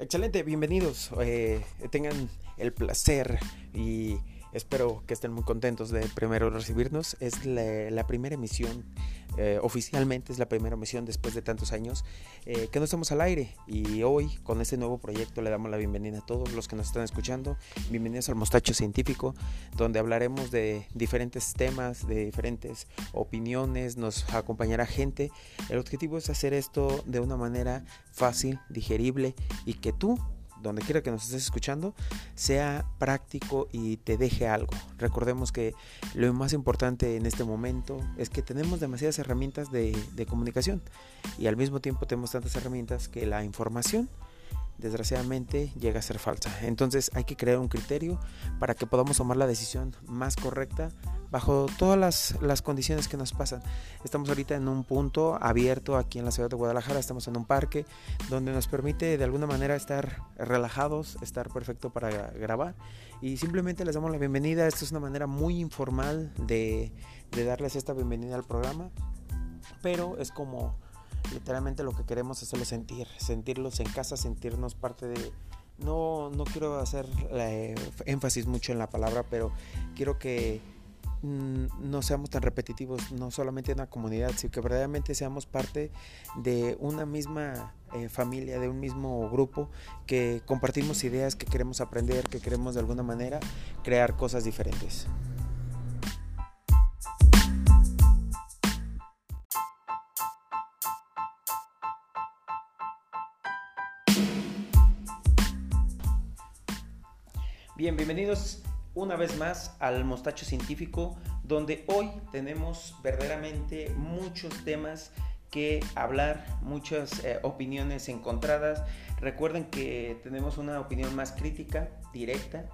Excelente, bienvenidos. Eh, tengan el placer y espero que estén muy contentos de primero recibirnos. Es la primera emisión eh, oficialmente es la primera misión después de tantos años eh, que no estamos al aire y hoy con este nuevo proyecto le damos la bienvenida a todos los que nos están escuchando. Bienvenidos al Mostacho Científico, donde hablaremos de diferentes temas, de diferentes opiniones, nos acompañará gente. El objetivo es hacer esto de una manera fácil, digerible y que tú donde quiera que nos estés escuchando, sea práctico y te deje algo. Recordemos que lo más importante en este momento es que tenemos demasiadas herramientas de, de comunicación y al mismo tiempo tenemos tantas herramientas que la información desgraciadamente llega a ser falsa. Entonces hay que crear un criterio para que podamos tomar la decisión más correcta bajo todas las, condiciones que nos pasan. Estamos ahorita en un punto abierto aquí en la ciudad de Guadalajara, estamos en un parque donde nos permite de alguna manera estar relajados, estar perfecto para grabar y simplemente les damos la bienvenida. Esto es una manera muy informal de, de darles esta bienvenida al programa, pero es como literalmente lo que queremos es hacerlos sentir, sentirlos en casa, sentirnos parte de... No, no quiero hacer eh, énfasis mucho en la palabra, pero quiero que mm, no seamos tan repetitivos, no solamente en una comunidad, sino que verdaderamente seamos parte de una misma eh, familia, de un mismo grupo, que compartimos ideas, que queremos aprender, que queremos de alguna manera crear cosas diferentes. Bien, bienvenidos una vez más al Mostacho Científico, donde hoy tenemos verdaderamente muchos temas que hablar, muchas eh, opiniones encontradas. Recuerden que tenemos una opinión más crítica, directa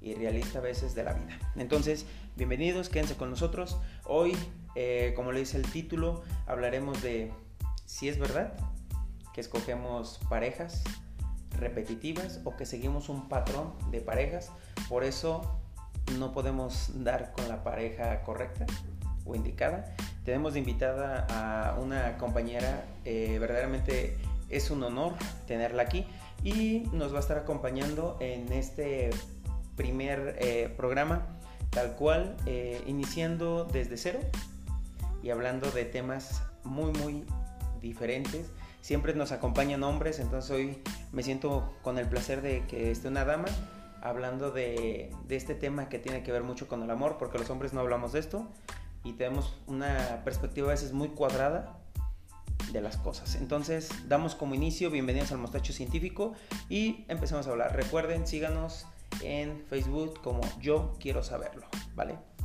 y realista a veces de la vida. Entonces, bienvenidos, quédense con nosotros. Hoy, eh, como le dice el título, hablaremos de si es verdad que escogemos parejas repetitivas o que seguimos un patrón de parejas. Por eso no podemos dar con la pareja correcta o indicada. Tenemos de invitada a una compañera, eh, verdaderamente es un honor tenerla aquí y nos va a estar acompañando en este primer eh, programa, tal cual, eh, iniciando desde cero y hablando de temas muy, muy diferentes Siempre nos acompañan hombres, entonces hoy me siento con el placer de que esté una dama hablando de, este tema que tiene que ver mucho con el amor, porque los hombres no hablamos de esto y tenemos una perspectiva a veces muy cuadrada de las cosas. Entonces, damos como inicio, bienvenidos al Mostacho Científico y empezamos a hablar. Recuerden, síganos en Facebook como Yo Quiero Saberlo, ¿vale?